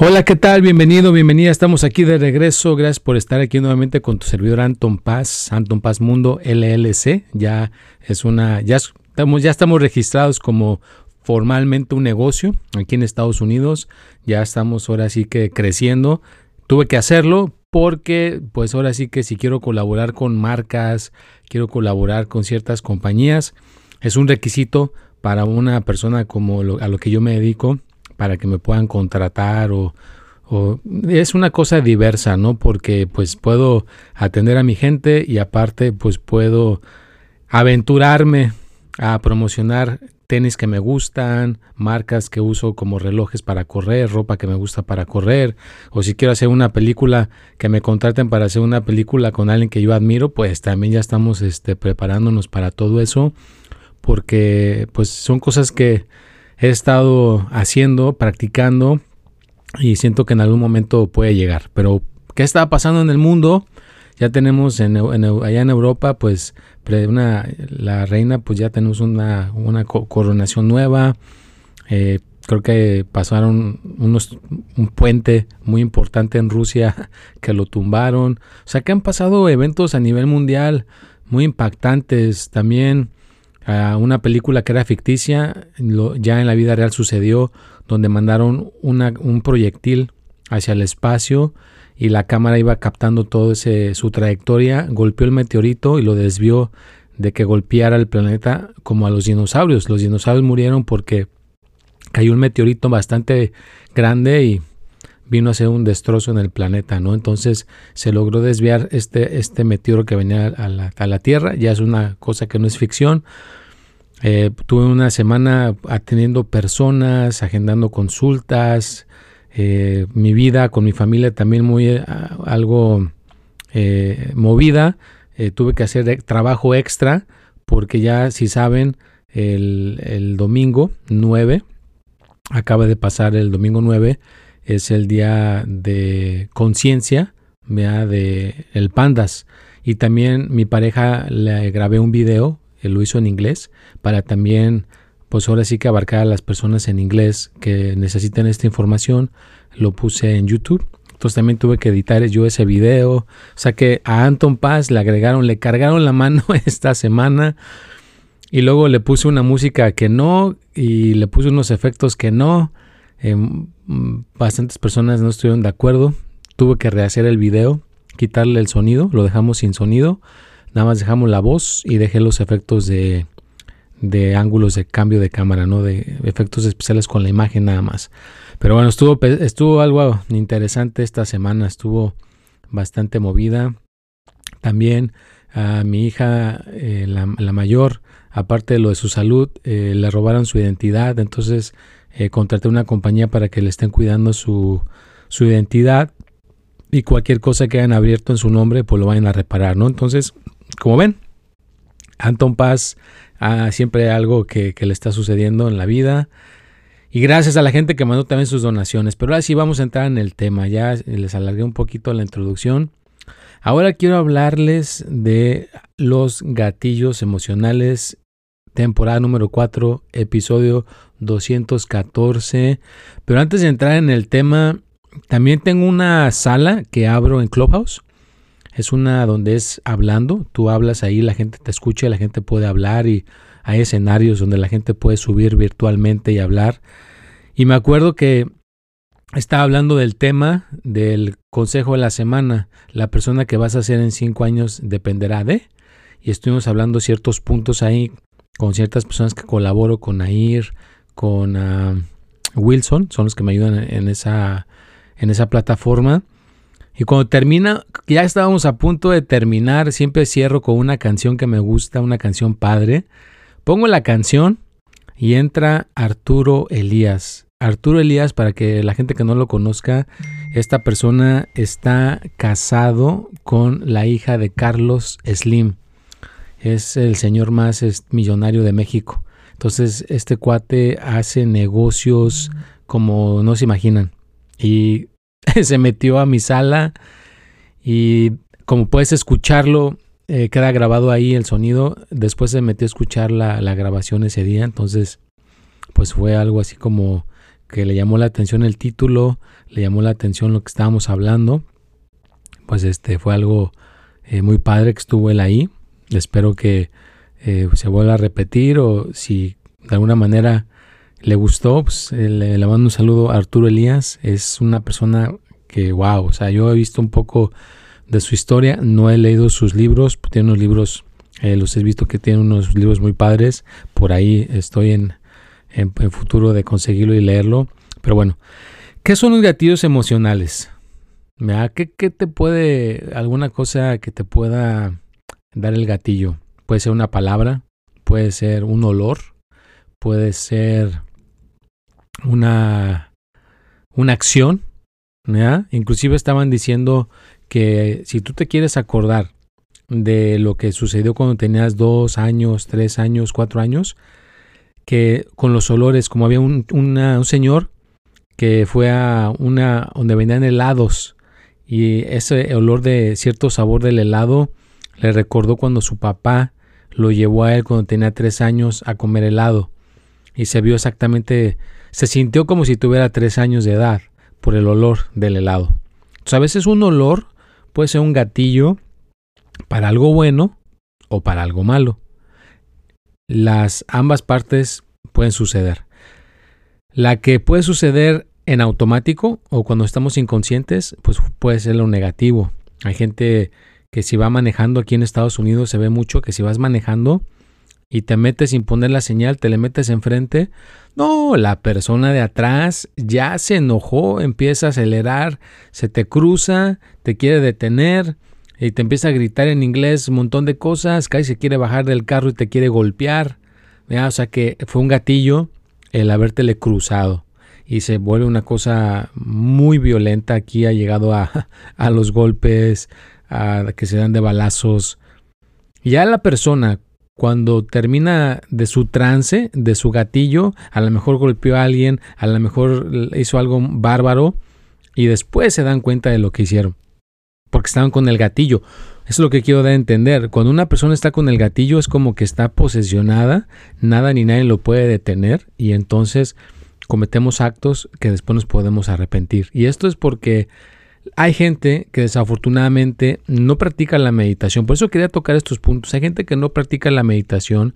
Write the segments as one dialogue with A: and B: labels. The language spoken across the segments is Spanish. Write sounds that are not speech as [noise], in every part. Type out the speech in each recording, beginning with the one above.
A: Hola, ¿qué tal? Bienvenido, bienvenida. Estamos aquí de regreso. Gracias por estar aquí nuevamente con tu servidor Anton Paz, Anton Paz Mundo LLC. Ya es una, ya estamos, ya estamos registrados como formalmente un negocio aquí en Estados Unidos. Ya estamos ahora sí que creciendo. Tuve que hacerlo porque, pues ahora sí que si quiero colaborar con marcas, quiero colaborar con ciertas compañías, es un requisito para una persona como a lo que yo me dedico para que me puedan contratar o, es una cosa diversa, ¿no? Porque pues puedo atender a mi gente y aparte pues puedo aventurarme a promocionar tenis que me gustan, marcas que uso como relojes para correr, ropa que me gusta para correr, o si quiero hacer una película que me contraten para hacer una película con alguien que yo admiro, pues también ya estamos este, preparándonos para todo eso, porque pues son cosas que he estado haciendo, practicando y siento que en algún momento puede llegar. Pero, ¿qué está pasando en el mundo? Ya tenemos en, allá en Europa, pues, una, la reina, pues ya tenemos una, una coronación nueva. Eh, creo que pasaron unos, un puente muy importante en Rusia [laughs] que lo tumbaron. O sea que han pasado eventos a nivel mundial muy impactantes. También una película que era ficticia, ya en la vida real sucedió, donde mandaron un proyectil hacia el espacio y la cámara iba captando todo su trayectoria, golpeó el meteorito y lo desvió de que golpeara el planeta como a los dinosaurios. Los dinosaurios murieron porque cayó un meteorito bastante grande y vino a ser un destrozo en el planeta, ¿no? Entonces se logró desviar este, este meteoro que venía a la, a la Tierra, ya es una cosa que no es ficción, eh, tuve una semana atendiendo personas, agendando consultas, eh, mi vida con mi familia también muy eh, algo movida. tuve que hacer trabajo extra porque ya si saben el, el, domingo 9, acaba de pasar el domingo 9, es el día de conciencia de el pandas y también mi pareja le grabé un video él lo hizo en inglés para también, pues ahora sí que abarcar a las personas en inglés que necesiten esta información. Lo puse en YouTube. Entonces también tuve que editar yo ese video. O sea que a Anton Paz le agregaron, le cargaron la mano [laughs] esta semana. Y luego le puse una música que no. Y le puse unos efectos que no. Em, bastantes personas no estuvieron de acuerdo. Tuve que rehacer el video, quitarle el sonido. Lo dejamos sin sonido. Nada más dejamos la voz y dejé los efectos de, de ángulos de cambio de cámara, ¿no? De efectos especiales con la imagen nada más. Pero bueno, estuvo, estuvo algo interesante esta semana, estuvo bastante movida. También a mi hija, eh, la, mayor, aparte de lo de su salud, eh, le robaron su identidad, entonces eh, contraté una compañía para que le estén cuidando su, su identidad y cualquier cosa que hayan abierto en su nombre, pues lo vayan a reparar, ¿no? Entonces, como ven, Anton Paz ah, siempre algo que, le está sucediendo en la vida. Y gracias a la gente que mandó también sus donaciones. Pero ahora sí vamos a entrar en el tema. Ya les alargué un poquito la introducción. Ahora quiero hablarles de los gatillos emocionales, temporada número 4, episodio 214. Pero antes de entrar en el tema, también tengo una sala que abro en Clubhouse. Es una donde es hablando, tú hablas ahí, la gente te escucha, la gente puede hablar y hay escenarios donde la gente puede subir virtualmente y hablar. Y me acuerdo que estaba hablando del tema del consejo de la semana. La persona que vas a ser en cinco años dependerá de. Y estuvimos hablando ciertos puntos ahí con ciertas personas que colaboro, con Nair, con ah, Wilson, son los que me ayudan en esa, en esa plataforma. Y cuando termina, ya estábamos a punto de terminar, siempre cierro con una canción que me gusta, una canción padre. Pongo la canción y entra Arturo Elías. Arturo Elías, para que la gente que no lo conozca, esta persona está casado con la hija de Carlos Slim. Es el señor más millonario de México. Entonces, este cuate hace negocios como no se imaginan. Y [laughs] se metió a mi sala y como puedes escucharlo, eh, queda grabado ahí el sonido. Después se metió a escuchar la, la, grabación ese día. Entonces, pues fue algo así como que le llamó la atención el título, le llamó la atención lo que estábamos hablando. Pues este fue algo eh, muy padre que estuvo él ahí. Espero que eh, se vuelva a repetir o si de alguna manera le gustó, pues eh, le, mando un saludo a Arturo Elías. Es una persona que, wow, o sea, yo he visto un poco de su historia, no he leído sus libros, tiene unos libros, eh, los he visto que tiene unos libros muy padres, por ahí estoy en, en, futuro de conseguirlo y leerlo. Pero bueno, ¿qué son los gatillos emocionales? ¿Qué, ¿Qué te puede, alguna cosa que te pueda dar el gatillo? Puede ser una palabra, puede ser un olor, puede ser una, una acción. ¿ya? Inclusive estaban diciendo que si tú te quieres acordar de lo que sucedió cuando tenías dos años, tres años, cuatro años, que con los olores, como había un, un señor que fue a una donde vendían helados y ese olor de cierto sabor del helado le recordó cuando su papá lo llevó a él cuando tenía tres años a comer helado y se vio exactamente, se sintió como si tuviera tres años de edad por el olor del helado. Entonces, a veces un olor puede ser un gatillo para algo bueno o para algo malo. Las ambas partes pueden suceder. La que puede suceder en automático o cuando estamos inconscientes, pues puede ser lo negativo. Hay gente que si va manejando aquí en Estados Unidos se ve mucho que si vas manejando y te metes sin poner la señal, te le metes enfrente, no, la persona de atrás ya se enojó, empieza a acelerar, se te cruza, te quiere detener y te empieza a gritar en inglés un montón de cosas, casi se quiere bajar del carro y te quiere golpear. O sea que fue un gatillo el habértele cruzado y se vuelve una cosa muy violenta. Aquí ha llegado a, a los golpes, a que se dan de balazos. Ya la persona cuando termina de su trance, de su gatillo, a lo mejor golpeó a alguien, a lo mejor hizo algo bárbaro y después se dan cuenta de lo que hicieron. Porque estaban con el gatillo. Eso es lo que quiero dar a entender. Cuando una persona está con el gatillo es como que está posesionada, nada ni nadie lo puede detener y entonces cometemos actos que después nos podemos arrepentir. Y esto es porque hay gente que desafortunadamente no practica la meditación. Por eso quería tocar estos puntos. Hay gente que no practica la meditación.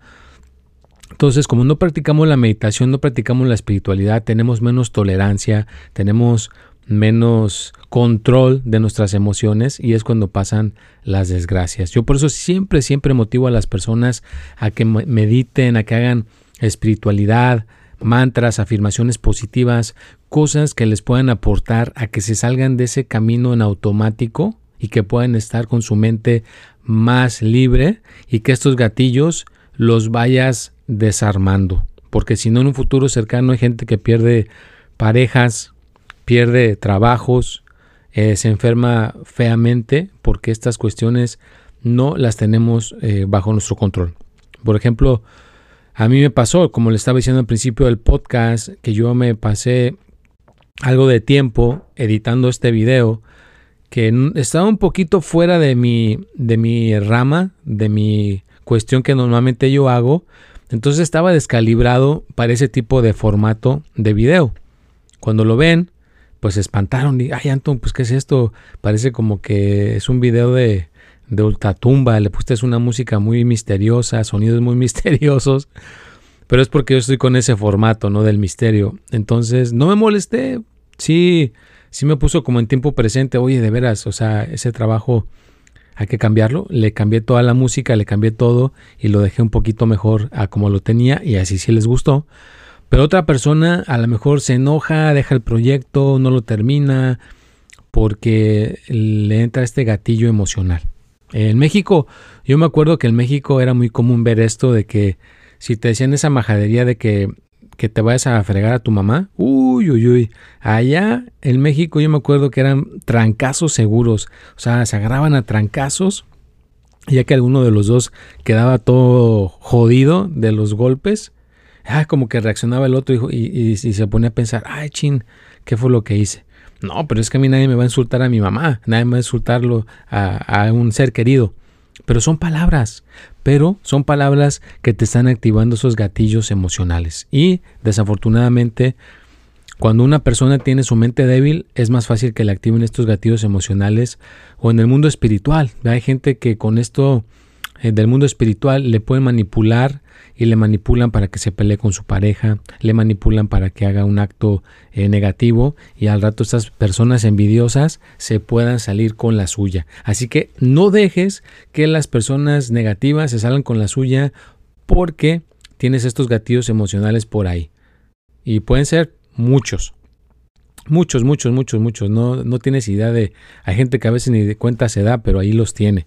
A: Entonces, como no practicamos la meditación, no practicamos la espiritualidad, tenemos menos tolerancia, tenemos menos control de nuestras emociones y es cuando pasan las desgracias. Yo por eso siempre, siempre motivo a las personas a que mediten, a que hagan espiritualidad, mantras, afirmaciones positivas, cosas que les puedan aportar a que se salgan de ese camino en automático y que puedan estar con su mente más libre y que estos gatillos los vayas desarmando. Porque si no en un futuro cercano hay gente que pierde parejas, pierde trabajos, eh, se enferma feamente porque estas cuestiones no las tenemos eh, bajo nuestro control. Por ejemplo, a mí me pasó, como le estaba diciendo al principio del podcast, que yo me pasé algo de tiempo editando este video que estaba un poquito fuera de mi, de mi rama, de mi cuestión que normalmente yo hago. Entonces estaba descalibrado para ese tipo de formato de video. Cuando lo ven, pues se espantaron y, ay Anton, pues ¿qué es esto? Parece como que es un video de, de ultratumba, le pusiste una música muy misteriosa, sonidos muy [laughs] misteriosos, pero es porque yo estoy con ese formato, ¿no? Del misterio. Entonces, no me molesté, sí, sí me puso como en tiempo presente, oye, de veras, o sea, ese trabajo hay que cambiarlo. Le cambié toda la música, le cambié todo y lo dejé un poquito mejor a como lo tenía y así sí les gustó. Pero otra persona a lo mejor se enoja, deja el proyecto, no lo termina, porque le entra este gatillo emocional. En México, yo me acuerdo que en México era muy común ver esto de que si te decían esa majadería de que, que te vayas a fregar a tu mamá, uy, uy, uy. Allá en México yo me acuerdo que eran trancazos seguros. O sea, se agarraban a trancazos, ya que alguno de los dos quedaba todo jodido de los golpes. Ah, como que reaccionaba el otro y, y, y se ponía a pensar, ay, chin, ¿qué fue lo que hice? No, pero es que a mí nadie me va a insultar a mi mamá, nadie me va a insultarlo a, un ser querido. Pero son palabras, pero son palabras que te están activando esos gatillos emocionales. Y desafortunadamente, cuando una persona tiene su mente débil, es más fácil que le activen estos gatillos emocionales o en el mundo espiritual. Hay gente que con esto eh, del mundo espiritual le pueden manipular y le manipulan para que se pelee con su pareja, le manipulan para que haga un acto eh, negativo y al rato estas personas envidiosas se puedan salir con la suya. Así que no dejes que las personas negativas se salgan con la suya porque tienes estos gatillos emocionales por ahí. Y pueden ser muchos. Muchos, muchos, muchos, muchos. No, no tienes idea de... Hay gente que a veces ni de cuenta se da, pero ahí los tiene.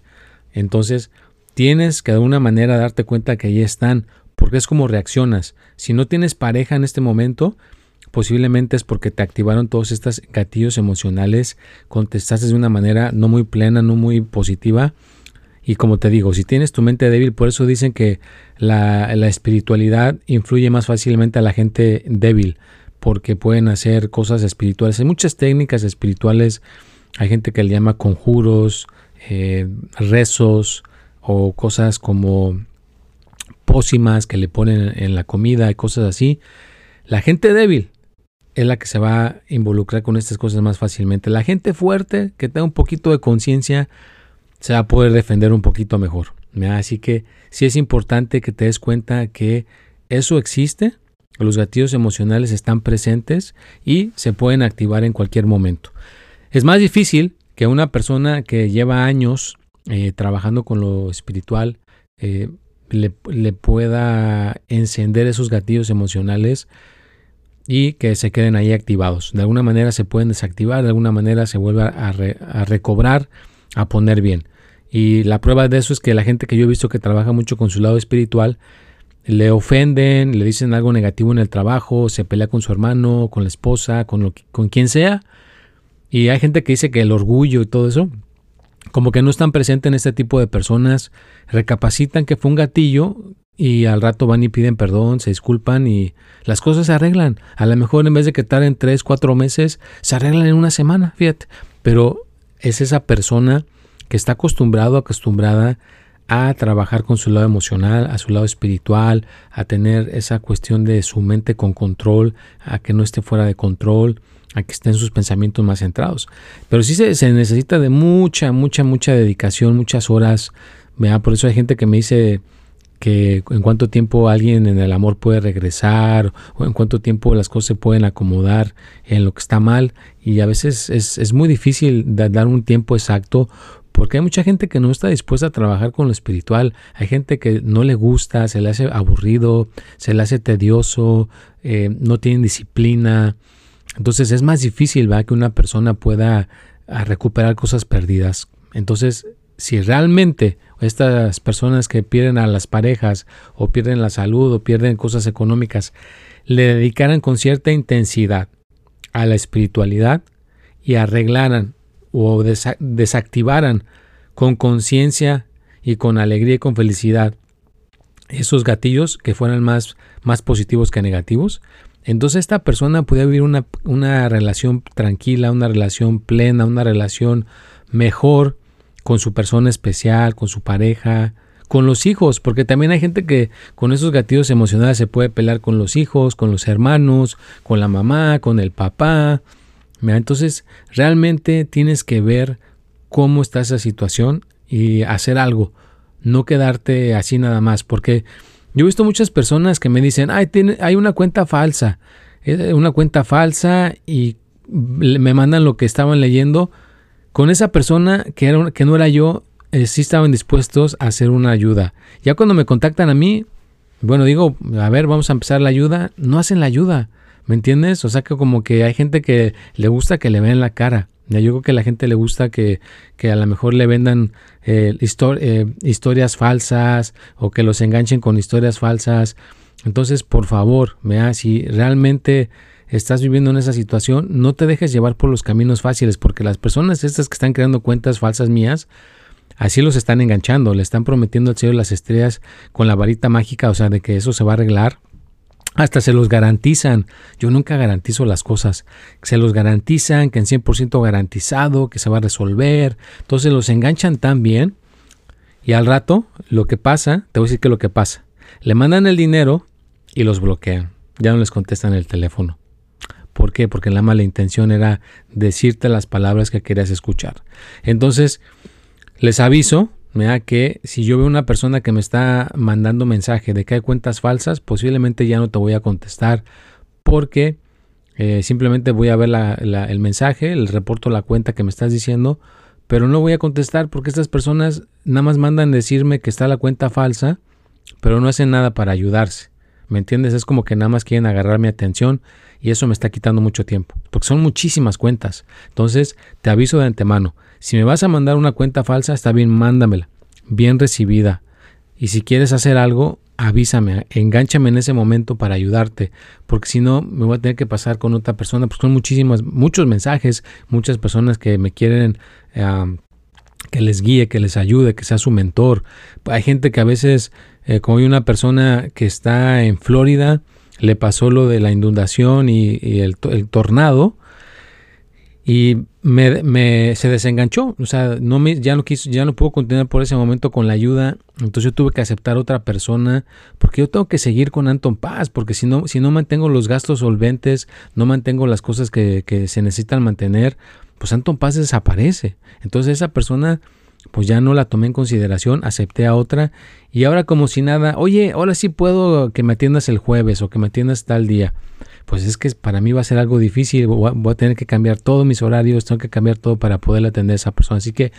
A: Entonces, tienes que de alguna manera darte cuenta que ahí están, porque es como reaccionas. Si no tienes pareja en este momento, posiblemente es porque te activaron todos estos gatillos emocionales, contestaste de una manera no muy plena, no muy positiva. Y como te digo, si tienes tu mente débil, por eso dicen que la, espiritualidad influye más fácilmente a la gente débil, porque pueden hacer cosas espirituales. Hay muchas técnicas espirituales, hay gente que le llama conjuros, eh, rezos, o cosas como pócimas que le ponen en la comida y cosas así. La gente débil es la que se va a involucrar con estas cosas más fácilmente. La gente fuerte, que tenga un poquito de conciencia, se va a poder defender un poquito mejor. Así que sí es importante que te des cuenta que eso existe, los gatillos emocionales están presentes y se pueden activar en cualquier momento. Es más difícil que una persona que lleva años eh, trabajando con lo espiritual, eh, le, pueda encender esos gatillos emocionales y que se queden ahí activados. De alguna manera se pueden desactivar, de alguna manera se vuelve a, a, recobrar, a poner bien. Y la prueba de eso es que la gente que yo he visto que trabaja mucho con su lado espiritual, le ofenden, le dicen algo negativo en el trabajo, se pelea con su hermano, con la esposa, con, lo, con quien sea. Y hay gente que dice que el orgullo y todo eso como que no están presentes en este tipo de personas, recapacitan que fue un gatillo y al rato van y piden perdón, se disculpan y las cosas se arreglan. A lo mejor en vez de que estar en tres, cuatro meses, se arreglan en una semana, fíjate. Pero es esa persona que está acostumbrado, acostumbrada a trabajar con su lado emocional, a su lado espiritual, a tener esa cuestión de su mente con control, a que no esté fuera de control, a que estén sus pensamientos más centrados. Pero sí se, necesita de mucha, mucha, mucha dedicación, muchas horas. Por eso hay gente que me dice que en cuánto tiempo alguien en el amor puede regresar o en cuánto tiempo las cosas se pueden acomodar en lo que está mal y a veces es, muy difícil dar un tiempo exacto porque hay mucha gente que no está dispuesta a trabajar con lo espiritual, hay gente que no le gusta, se le hace aburrido, se le hace tedioso, eh, no tienen disciplina, entonces es más difícil que una persona pueda ah, recuperar cosas perdidas. Entonces, si realmente estas personas que pierden a las parejas o pierden la salud o pierden cosas económicas, le dedicaran con cierta intensidad a la espiritualidad y arreglaran o desactivaran con conciencia y con alegría y con felicidad esos gatillos que fueran más positivos que negativos, entonces esta persona puede vivir una, una relación tranquila, una relación plena, una relación mejor con su persona especial, con su pareja, con los hijos, porque también hay gente que con esos gatillos emocionales se puede pelear con los hijos, con los hermanos, con la mamá, con el papá. Entonces, realmente tienes que ver cómo está esa situación y hacer algo, no quedarte así nada más, porque yo he visto muchas personas que me dicen, Ay, tiene, hay una cuenta falsa, una cuenta falsa y me mandan lo que estaban leyendo. Con esa persona que, era, que no era yo, eh, sí estaban dispuestos a hacer una ayuda. Ya cuando me contactan a mí, bueno, digo, a ver, vamos a empezar la ayuda, no hacen la ayuda. ¿Me entiendes? O sea que como que hay gente que le gusta que le vean la cara. Yo creo que a la gente le gusta que, que a lo mejor le vendan eh, eh, historias falsas o que los enganchen con historias falsas. Entonces, por favor, vea, si realmente estás viviendo en esa situación, no te dejes llevar por los caminos fáciles, porque las personas estas que están creando cuentas falsas mías, así los están enganchando, le están prometiendo al cielo las estrellas con la varita mágica, o sea, de que eso se va a arreglar. Hasta se los garantizan. Yo nunca garantizo las cosas. Se los garantizan, que en 100% garantizado, que se va a resolver. Entonces los enganchan tan bien. Y al rato, lo que pasa, te voy a decir que lo que pasa. Le mandan el dinero y los bloquean. Ya no les contestan el teléfono. ¿Por qué? Porque la mala intención era decirte las palabras que querías escuchar. Entonces, les aviso que si yo veo una persona que me está mandando mensaje de que hay cuentas falsas, posiblemente ya no te voy a contestar porque eh, simplemente voy a ver el mensaje, el reporto la cuenta que me estás diciendo, pero no voy a contestar porque estas personas nada más mandan decirme que está la cuenta falsa, pero no hacen nada para ayudarse. ¿Me entiendes? Es como que nada más quieren agarrar mi atención y eso me está quitando mucho tiempo, porque son muchísimas cuentas. Entonces, te aviso de antemano, si me vas a mandar una cuenta falsa, está bien, mándamela, bien recibida. Y si quieres hacer algo, avísame, engánchame en ese momento para ayudarte, porque si no me voy a tener que pasar con otra persona, porque son muchísimas, muchos mensajes, muchas personas que me quieren que les guíe, que les ayude, que sea su mentor. Hay gente que a veces, eh, como hay una persona que está en Florida, le pasó lo de la inundación y, el, tornado y me, se desenganchó, o sea, no me, ya no quiso, ya no pudo continuar por ese momento con la ayuda, entonces yo tuve que aceptar otra persona, porque yo tengo que seguir con Anton Paz, porque si no, si no mantengo los gastos solventes, no mantengo las cosas que, que se necesitan mantener, pues Anton Paz desaparece. Entonces esa persona pues ya no la tomé en consideración, acepté a otra y ahora como si nada, oye, ahora sí puedo que me atiendas el jueves o que me atiendas tal día. Pues es que para mí va a ser algo difícil, voy a, tener que cambiar todos mis horarios, tengo que cambiar todo para poder atender a esa persona. Así que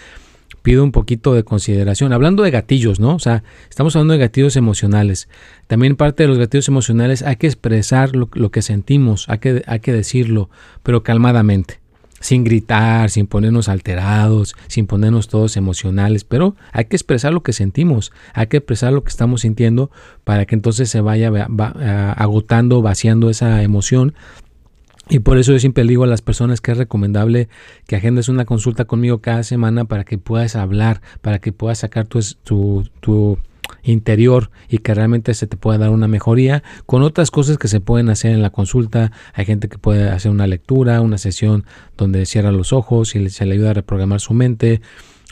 A: pido un poquito de consideración. Hablando de gatillos, ¿no? O sea, estamos hablando de gatillos emocionales. También parte de los gatillos emocionales hay que expresar lo, que sentimos, hay que, hay que decirlo, pero calmadamente sin gritar, sin ponernos alterados, sin ponernos todos emocionales, pero hay que expresar lo que sentimos, hay que expresar lo que estamos sintiendo para que entonces se vaya agotando, vaciando esa emoción. Y por eso yo siempre digo a las personas que es recomendable que agendes una consulta conmigo cada semana para que puedas hablar, para que puedas sacar tu, tu interior y que realmente se te pueda dar una mejoría con otras cosas que se pueden hacer en la consulta. Hay gente que puede hacer una lectura, una sesión donde cierra los ojos y se le ayuda a reprogramar su mente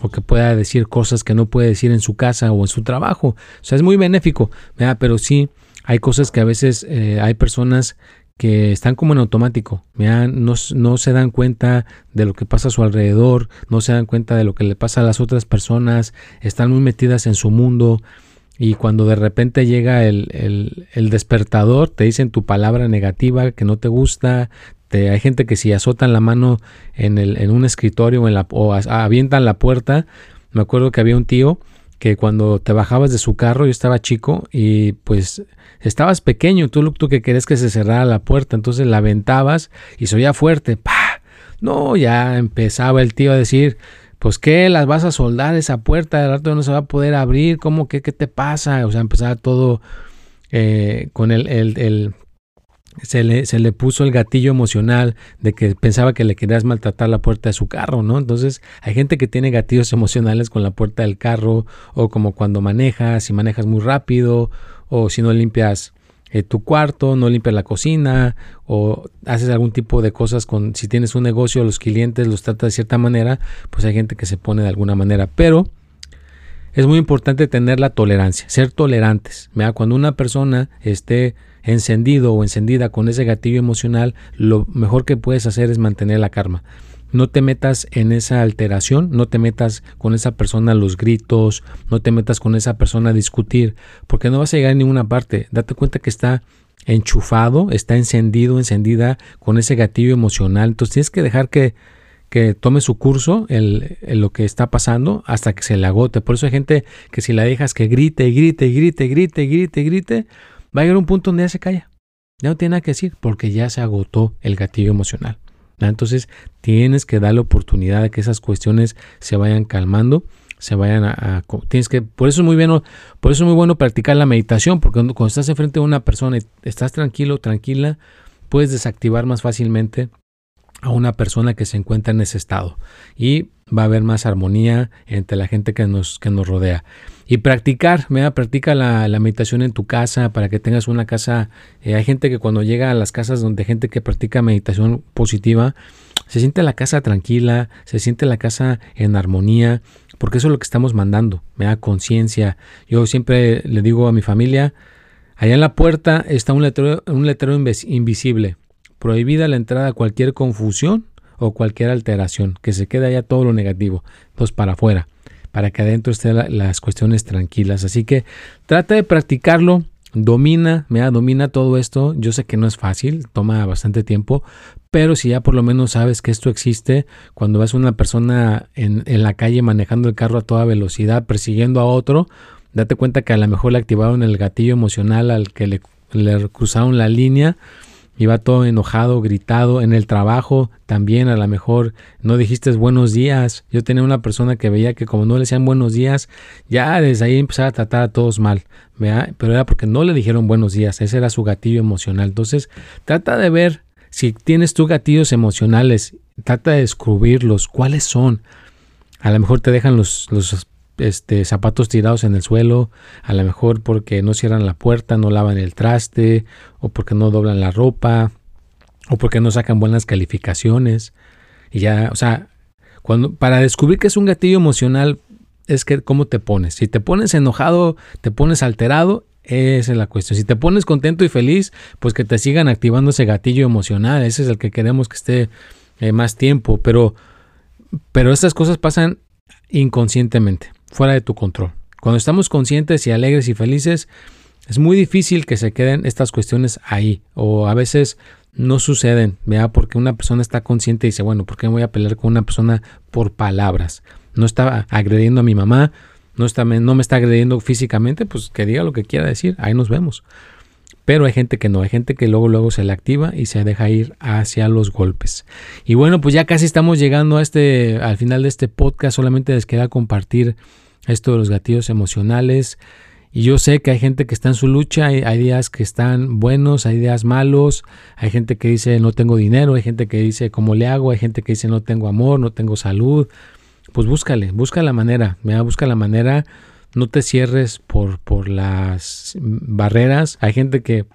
A: o que pueda decir cosas que no puede decir en su casa o en su trabajo. O sea, es muy benéfico, pero sí hay cosas que a veces eh, hay personas que están como en automático, no, no, se dan cuenta de lo que pasa a su alrededor, no se dan cuenta de lo que le pasa a las otras personas, están muy metidas en su mundo, y cuando de repente llega el, despertador, te dicen tu palabra negativa que no te gusta. Te, hay gente que si azotan la mano en, el, en un escritorio en la, o avientan la puerta. Me acuerdo que había un tío que cuando te bajabas de su carro, yo estaba chico y pues estabas pequeño, tú, tú que querías que se cerrara la puerta, entonces la aventabas y se oía fuerte. ¡Pah! No, ya empezaba el tío a decir, pues qué, las vas a soldar esa puerta, de rato no se va a poder abrir, ¿cómo que qué te pasa? O sea, empezaba todo eh, con el, el, se, le, se le puso el gatillo emocional de que pensaba que le querías maltratar la puerta de su carro, ¿no? Entonces hay gente que tiene gatillos emocionales con la puerta del carro o como cuando manejas, si manejas muy rápido o si no limpias eh, tu cuarto, no limpias la cocina o haces algún tipo de cosas con, si tienes un negocio, los clientes los trata de cierta manera, pues hay gente que se pone de alguna manera, pero es muy importante tener la tolerancia, ser tolerantes. Cuando una persona esté encendido o encendida con ese gatillo emocional, lo mejor que puedes hacer es mantener la karma no te metas en esa alteración, no te metas con esa persona a los gritos, no te metas con esa persona a discutir, porque no vas a llegar a ninguna parte. Date cuenta que está enchufado, está encendido, encendida con ese gatillo emocional. Entonces tienes que dejar que, que tome su curso el, lo que está pasando hasta que se le agote. Por eso hay gente que si la dejas que grite, grite, grite, grite, grite, grite, va a llegar un punto donde ya se calla. Ya no tiene nada que decir porque ya se agotó el gatillo emocional. Entonces tienes que dar la oportunidad de que esas cuestiones se vayan calmando, se vayan a, tienes que por eso es muy bueno, por eso es muy bueno practicar la meditación, porque cuando, cuando estás enfrente de una persona y estás tranquilo, tranquila, puedes desactivar más fácilmente a una persona que se encuentra en ese estado. Y va a haber más armonía entre la gente que nos, que nos rodea. Y practicar, mira, practica la, meditación en tu casa para que tengas una casa. Eh, hay gente que cuando llega a las casas donde gente que practica meditación positiva, se siente la casa tranquila, se siente la casa en armonía, porque eso es lo que estamos mandando, me da conciencia. Yo siempre le digo a mi familia, allá en la puerta está un letrero, un letrero invisible prohibida la entrada a cualquier confusión o cualquier alteración, que se quede allá todo lo negativo, entonces para afuera, para que adentro estén las cuestiones tranquilas. Así que trata de practicarlo, domina, da domina todo esto. Yo sé que no es fácil, toma bastante tiempo, pero si ya por lo menos sabes que esto existe, cuando ves a una persona en, en la calle manejando el carro a toda velocidad, persiguiendo a otro, date cuenta que a lo mejor le activaron el gatillo emocional al que le, le cruzaron la línea Iba todo enojado, gritado. En el trabajo también a lo mejor no dijiste buenos días. Yo tenía una persona que veía que como no le decían buenos días, ya desde ahí empezaba a tratar a todos mal. Pero era porque no le dijeron buenos días. Ese era su gatillo emocional. Entonces, trata de ver si tienes tus gatillos emocionales. Trata de descubrirlos. ¿Cuáles son? A lo mejor te dejan los, los este, zapatos tirados en el suelo, a lo mejor porque no cierran la puerta, no lavan el traste, o porque no doblan la ropa, o porque no sacan buenas calificaciones. Y ya, o sea, cuando, para descubrir que es un gatillo emocional, es que cómo te pones. Si te pones enojado, te pones alterado, esa es la cuestión. Si te pones contento y feliz, pues que te sigan activando ese gatillo emocional. Ese es el que queremos que esté eh, más tiempo. Pero, pero estas cosas pasan inconscientemente fuera de tu control. Cuando estamos conscientes y alegres y felices, es muy difícil que se queden estas cuestiones ahí o a veces no suceden, ¿vea? Porque una persona está consciente y dice, bueno, ¿por qué voy a pelear con una persona por palabras? No está agrediendo a mi mamá, no, está, no me está agrediendo físicamente, pues que diga lo que quiera decir, ahí nos vemos. Pero hay gente que no, hay gente que luego luego se le activa y se deja ir hacia los golpes. Y bueno, pues ya casi estamos llegando a este al final de este podcast, solamente les queda compartir esto de los gatillos emocionales. Y yo sé que hay gente que está en su lucha, hay, días que están buenos, hay días malos, hay gente que dice no tengo dinero, hay gente que dice cómo le hago, hay gente que dice no tengo amor, no tengo salud. Pues búscale, busca la manera, mira, busca la manera, no te cierres por, por las barreras. Hay gente que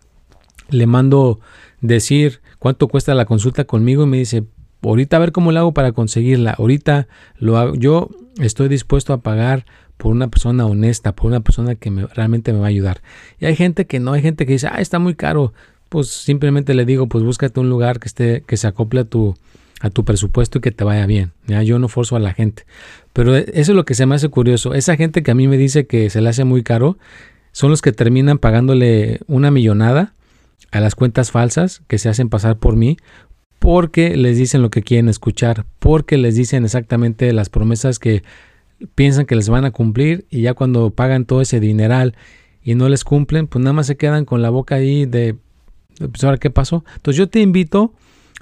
A: le mando decir cuánto cuesta la consulta conmigo y me dice, ahorita a ver cómo lo hago para conseguirla, ahorita lo hago. Yo estoy dispuesto a pagar por una persona honesta, por una persona que realmente me va a ayudar. Y hay gente que no, hay gente que dice, ah, está muy caro. Pues simplemente le digo, pues búscate un lugar que esté, que se acople a tu, a tu presupuesto y que te vaya bien. ¿ya? Yo no forzo a la gente. Pero e, eso es lo que se me hace curioso. Esa gente que a mí me dice que se le hace muy caro, son los que terminan pagándole una millonada a las cuentas falsas que se hacen pasar por mí porque les dicen lo que quieren escuchar, porque les dicen exactamente las promesas que piensan que les van a cumplir y ya cuando pagan todo ese dineral y no les cumplen, pues nada más se quedan con la boca ahí de, pues ahora qué pasó. Entonces yo te invito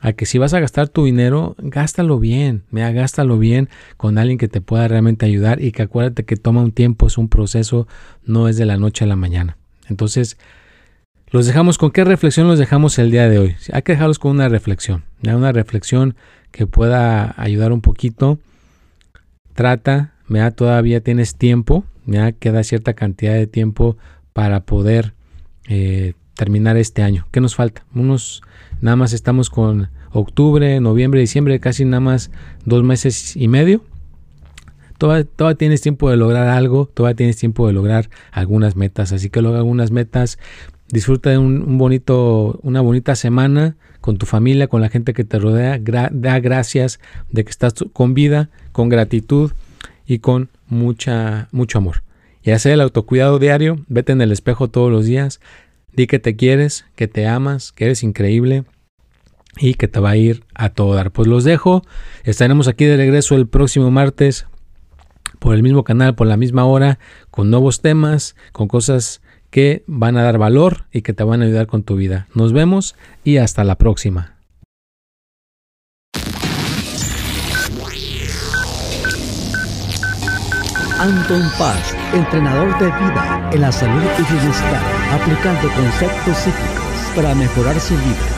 A: a que si vas a gastar tu dinero, gástalo bien, mira, gástalo bien con alguien que te pueda realmente ayudar y que acuérdate que toma un tiempo, es un proceso, no es de la noche a la mañana. Entonces, los dejamos con qué reflexión los dejamos el día de hoy. Hay que dejarlos con una reflexión, una reflexión que pueda ayudar un poquito. Trata, ¿ya? todavía tienes tiempo, ya queda cierta cantidad de tiempo para poder eh, terminar este año. ¿Qué nos falta? Unos, nada más estamos con octubre, noviembre, diciembre, casi nada más dos meses y medio. Todavía, todavía, tienes tiempo de lograr algo, todavía tienes tiempo de lograr algunas metas, así que logra algunas metas, Disfruta de un, bonito, una bonita semana con tu familia, con la gente que te rodea. da gracias de que estás con vida, con gratitud y con mucha, mucho amor. Y hacer el autocuidado diario. Vete en el espejo todos los días. Di que te quieres, que te amas, que eres increíble y que te va a ir a todo dar. Pues los dejo. Estaremos aquí de regreso el próximo martes por el mismo canal, por la misma hora, con nuevos temas, con cosas que van a dar valor y que te van a ayudar con tu vida. Nos vemos y hasta la próxima.
B: Anton Paz, entrenador de vida en la salud y bienestar, aplicando conceptos psíquicos para mejorar su vida